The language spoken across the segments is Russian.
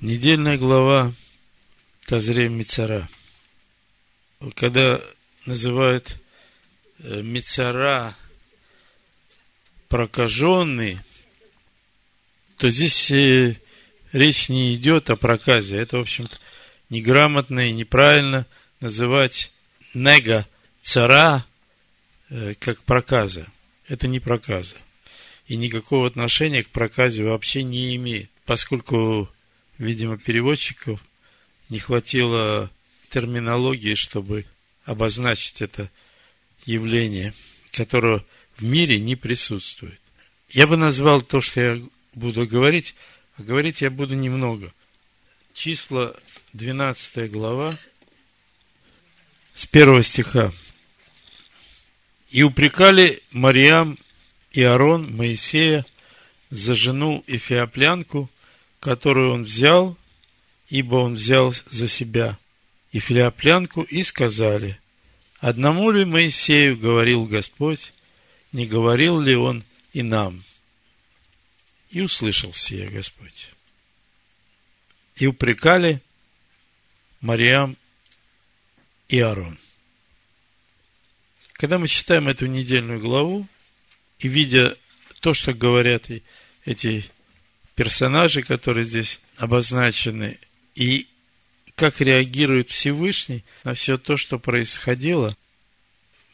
Недельная глава Тазре Мицара. Когда называют э, Мицара прокаженный, то здесь э, речь не идет о проказе. Это, в общем-то, неграмотно и неправильно называть нега цара э, как проказа. Это не проказа. И никакого отношения к проказе вообще не имеет, поскольку видимо, переводчиков не хватило терминологии, чтобы обозначить это явление, которого в мире не присутствует. Я бы назвал то, что я буду говорить, а говорить я буду немного. Числа 12 глава, с первого стиха. «И упрекали Мариам и Аарон Моисея за жену Эфиоплянку, которую он взял, ибо он взял за себя и филиоплянку, и сказали, одному ли Моисею говорил Господь, не говорил ли он и нам? И услышал сие Господь. И упрекали Мариам и Аарон. Когда мы читаем эту недельную главу и видя то, что говорят эти персонажи, которые здесь обозначены, и как реагирует Всевышний на все то, что происходило,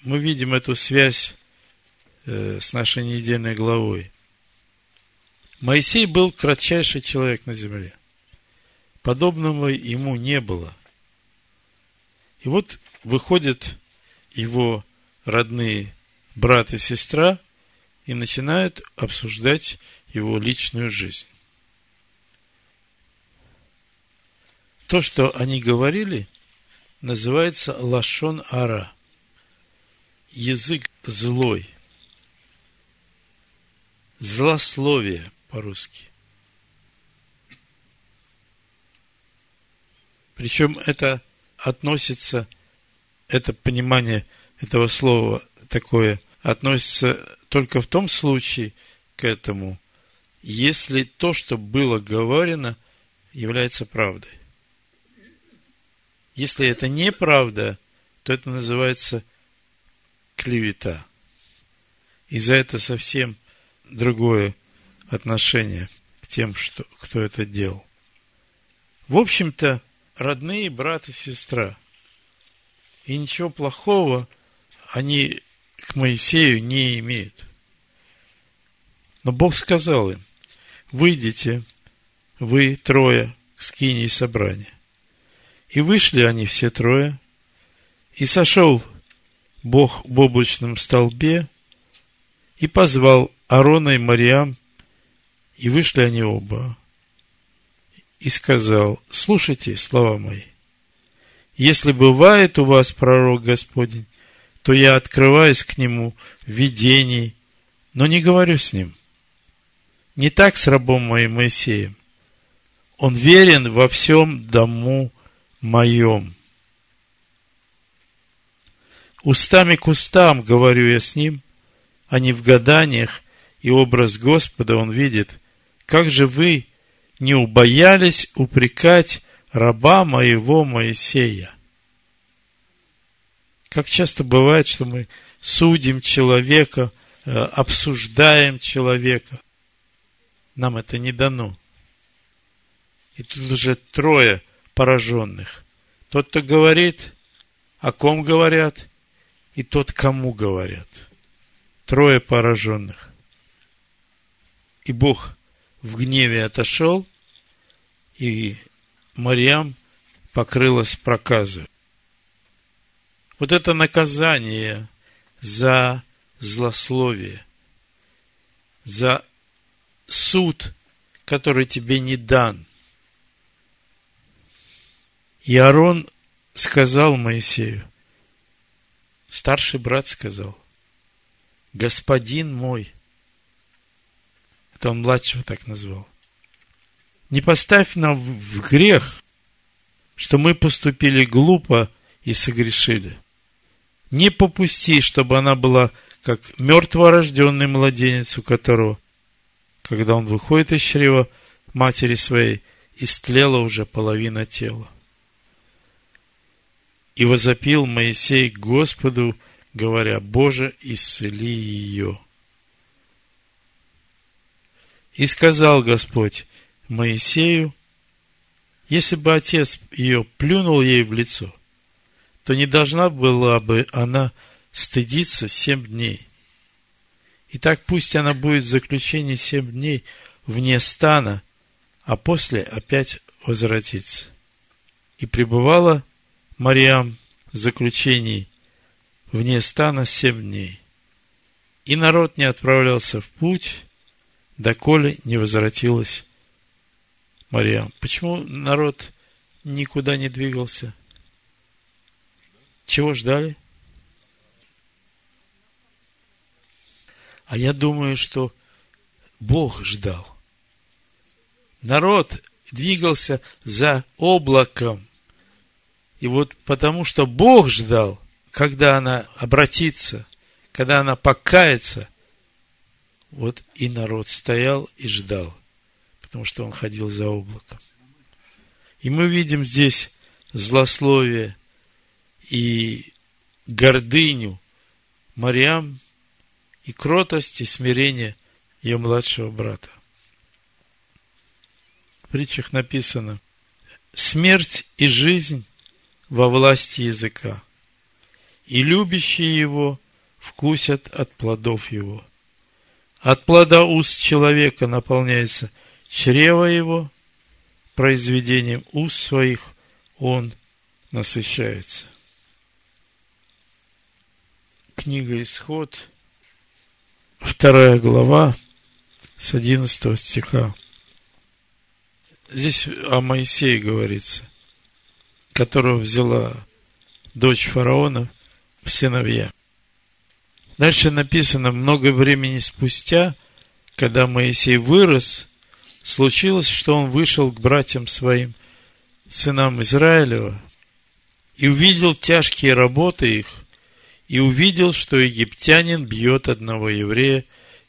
мы видим эту связь э, с нашей недельной главой. Моисей был кратчайший человек на земле. Подобного ему не было. И вот выходят его родные брат и сестра и начинают обсуждать его личную жизнь. То, что они говорили, называется лашон ара. Язык злой. Злословие по-русски. Причем это относится, это понимание этого слова такое, относится только в том случае к этому, если то, что было говорено, является правдой. Если это неправда, то это называется клевета. И за это совсем другое отношение к тем, что, кто это делал. В общем-то, родные брат и сестра. И ничего плохого они к Моисею не имеют. Но Бог сказал им, выйдите, вы трое, к скине собрания. И вышли они все трое, и сошел Бог в облачном столбе, и позвал Аарона и Мариам, и вышли они оба. И сказал, слушайте слова мои. Если бывает у вас пророк Господень, то я открываюсь к нему в видении, но не говорю с ним. Не так с рабом моим Моисеем. Он верен во всем дому моем. Устами к устам говорю я с ним, а не в гаданиях, и образ Господа он видит. Как же вы не убоялись упрекать раба моего Моисея? Как часто бывает, что мы судим человека, э, обсуждаем человека. Нам это не дано. И тут уже трое пораженных. Тот, кто говорит, о ком говорят, и тот, кому говорят. Трое пораженных. И Бог в гневе отошел, и Мариам покрылась проказом. Вот это наказание за злословие, за суд, который тебе не дан – и Аарон сказал Моисею, старший брат сказал, господин мой, это он младшего так назвал, не поставь нам в грех, что мы поступили глупо и согрешили. Не попусти, чтобы она была как мертворожденный младенец, у которого, когда он выходит из чрева матери своей, истлела уже половина тела. И возопил Моисей к Господу, говоря, Боже, исцели ее. И сказал Господь Моисею, если бы отец ее плюнул ей в лицо, то не должна была бы она стыдиться семь дней. И так пусть она будет в заключении семь дней вне стана, а после опять возвратится. И пребывала Мариам в заключении вне стана семь дней. И народ не отправлялся в путь, доколе не возвратилась Мариам. Почему народ никуда не двигался? Чего ждали? А я думаю, что Бог ждал. Народ двигался за облаком. И вот потому что Бог ждал, когда она обратится, когда она покается, вот и народ стоял и ждал, потому что он ходил за облаком. И мы видим здесь злословие и гордыню Мариам и кротость и смирение ее младшего брата. В притчах написано «Смерть и жизнь во власти языка, и любящие его вкусят от плодов его». От плода уст человека наполняется чрево его, произведением уст своих он насыщается. Книга Исход, вторая глава, с 11 стиха. Здесь о Моисее говорится, которого взяла дочь фараона в сыновья. Дальше написано, много времени спустя, когда Моисей вырос, случилось, что он вышел к братьям своим, сынам Израилева, и увидел тяжкие работы их, и увидел, что египтянин бьет одного еврея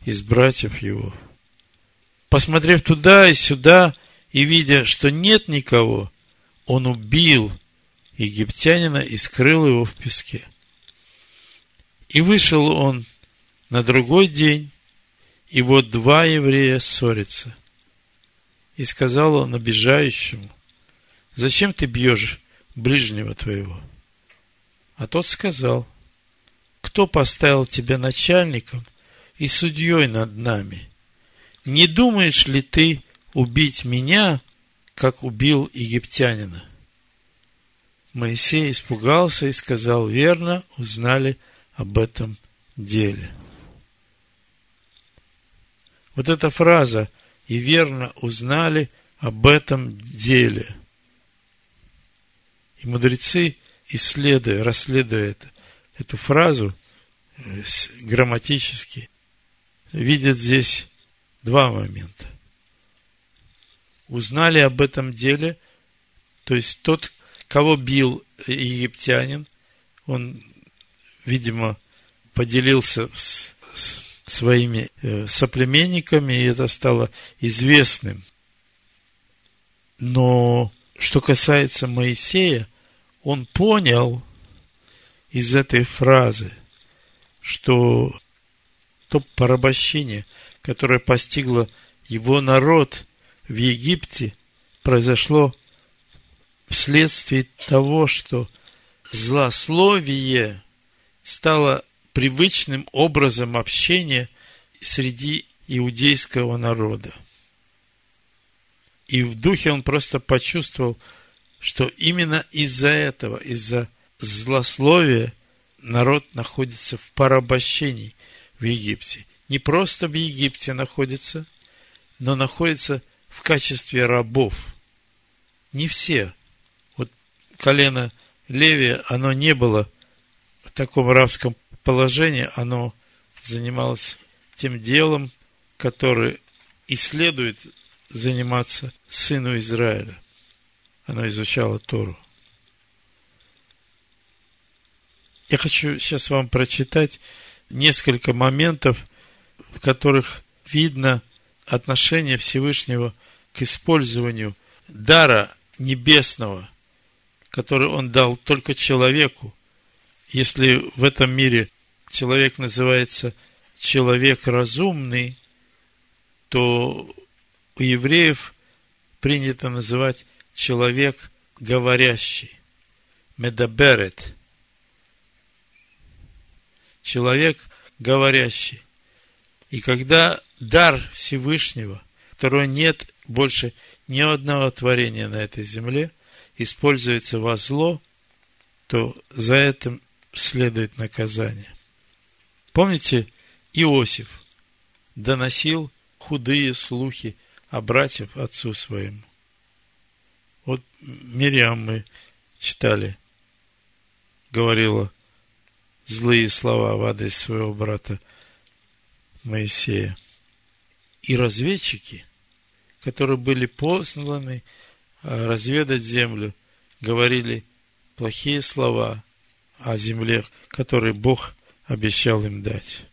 из братьев его. Посмотрев туда и сюда, и видя, что нет никого, он убил египтянина и скрыл его в песке. И вышел он на другой день, и вот два еврея ссорятся. И сказал он обижающему, зачем ты бьешь ближнего твоего? А тот сказал, кто поставил тебя начальником и судьей над нами? Не думаешь ли ты убить меня, как убил египтянина? Моисей испугался и сказал, верно, узнали об этом деле. Вот эта фраза «и верно узнали об этом деле». И мудрецы, исследуя, расследуя это, эту фразу э, грамматически, видят здесь два момента. Узнали об этом деле, то есть тот, кого бил египтянин, он видимо, поделился с, с своими э, соплеменниками, и это стало известным. Но что касается Моисея, он понял из этой фразы, что то порабощение, которое постигло его народ в Египте, произошло вследствие того, что злословие стало привычным образом общения среди иудейского народа. И в духе он просто почувствовал, что именно из-за этого, из-за злословия народ находится в порабощении в Египте. Не просто в Египте находится, но находится в качестве рабов. Не все. Вот колено Левия, оно не было таком рабском положении оно занималось тем делом, который и следует заниматься сыну Израиля. Оно изучало Тору. Я хочу сейчас вам прочитать несколько моментов, в которых видно отношение Всевышнего к использованию дара небесного, который Он дал только человеку, если в этом мире человек называется человек разумный, то у евреев принято называть человек говорящий. Медаберет. Человек говорящий. И когда дар Всевышнего, которого нет больше ни одного творения на этой земле, используется во зло, то за это следует наказание. Помните, Иосиф доносил худые слухи о братьев отцу своему. Вот Мириам мы читали, говорила злые слова в адрес своего брата Моисея. И разведчики, которые были посланы а, разведать землю, говорили плохие слова о земле, которые Бог обещал им дать.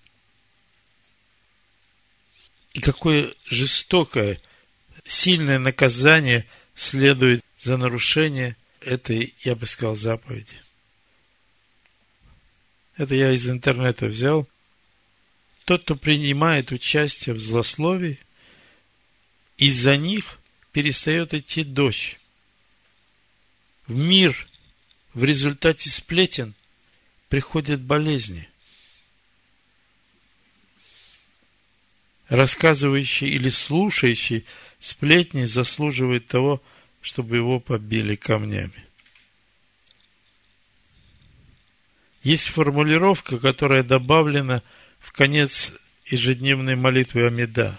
И какое жестокое, сильное наказание следует за нарушение этой, я бы сказал, заповеди. Это я из интернета взял. Тот, кто принимает участие в злословии, из-за них перестает идти дождь. В мир в результате сплетен приходят болезни. Рассказывающий или слушающий сплетни заслуживает того, чтобы его побили камнями. Есть формулировка, которая добавлена в конец ежедневной молитвы Амида.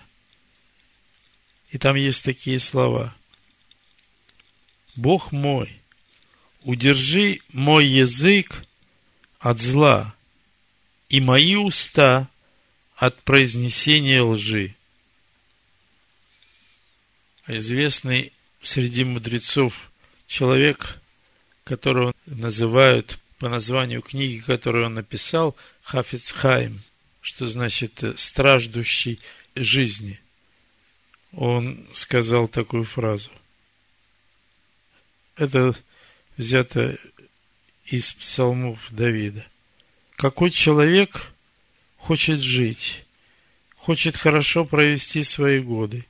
И там есть такие слова. Бог мой, удержи мой язык от зла и мои уста от произнесения лжи. Известный среди мудрецов человек, которого называют по названию книги, которую он написал, Хафиц Хайм, что значит э, страждущий жизни. Он сказал такую фразу. Это взято из псалмов Давида. Какой человек хочет жить, хочет хорошо провести свои годы?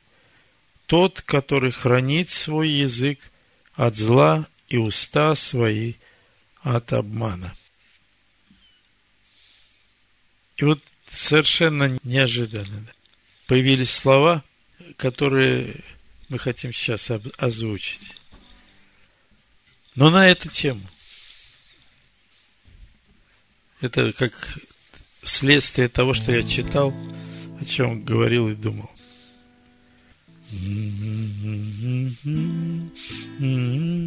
Тот, который хранит свой язык от зла и уста свои от обмана. И вот совершенно неожиданно появились слова, которые мы хотим сейчас озвучить. Но на эту тему. Это как следствие того, что я читал, о чем говорил и думал. Да-да-да-да-да-да.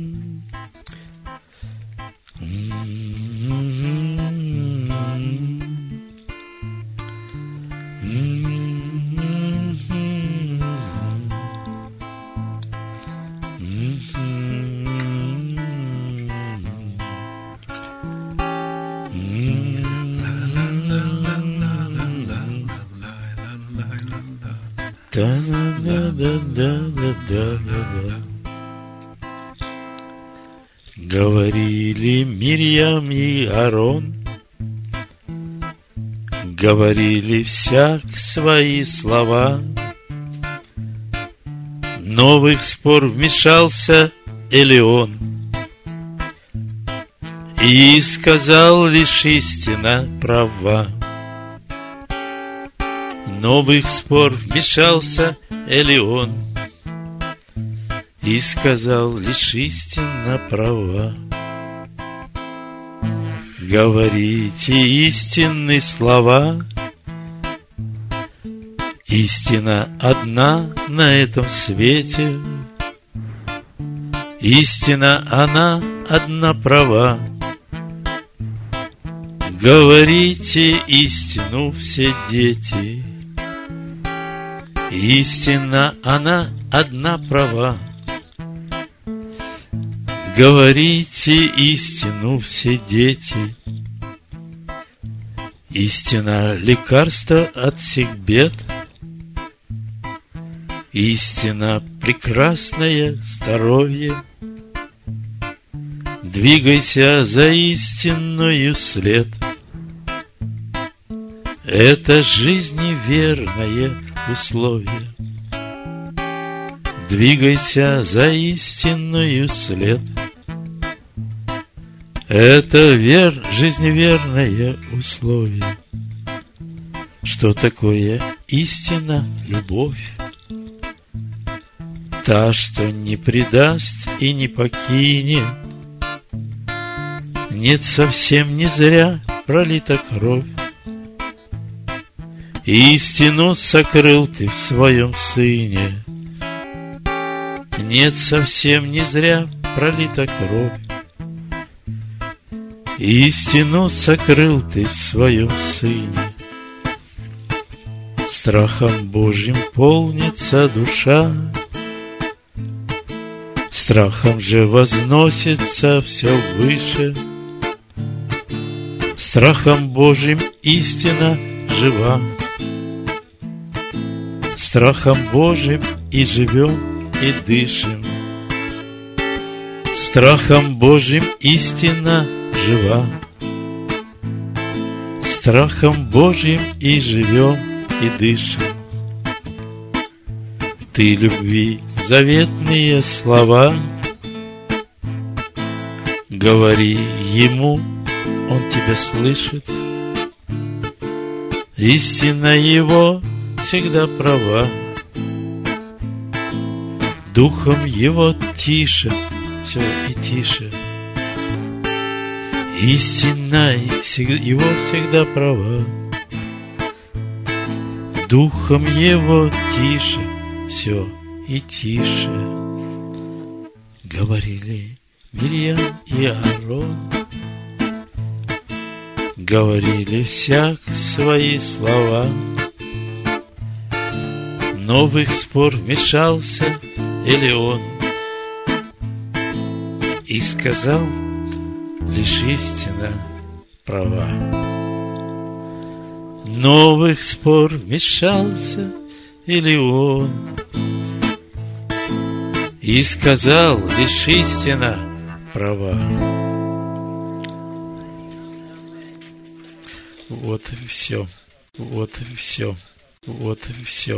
Говорили Мирьям и Арон, Говорили всяк свои слова. Новых спор вмешался Элеон И сказал лишь истина права. Новых спор вмешался Элеон и сказал лишь истинно права. Говорите истинные слова, Истина одна на этом свете, Истина она одна права. Говорите истину все дети, Истина она одна права. Говорите истину все дети. Истина лекарство от всех бед. Истина прекрасное здоровье. Двигайся за истинную след. Это жизни верное условие. Двигайся за истинную след. Это вер, жизневерное условие. Что такое истина, любовь? Та, что не предаст и не покинет. Нет, совсем не зря пролита кровь. Истину сокрыл ты в своем сыне. Нет, совсем не зря пролита кровь. Истину сокрыл ты в своем сыне. Страхом Божьим полнится душа, Страхом же возносится все выше. Страхом Божьим истина жива. Страхом Божьим и живем, и дышим. Страхом Божьим истина жива. Страхом Божьим и живем, и дышим. Ты любви заветные слова Говори ему, он тебя слышит. Истина его всегда права. Духом его тише, все и тише. Истина его всегда права. Духом его тише, все и тише. Говорили Мирьям и Аарон, Говорили всяк свои слова, Но в их спор вмешался Элеон И сказал лишь истина права. Новых спор вмешался или он И сказал лишь истина права Вот и все, вот и все, вот и все.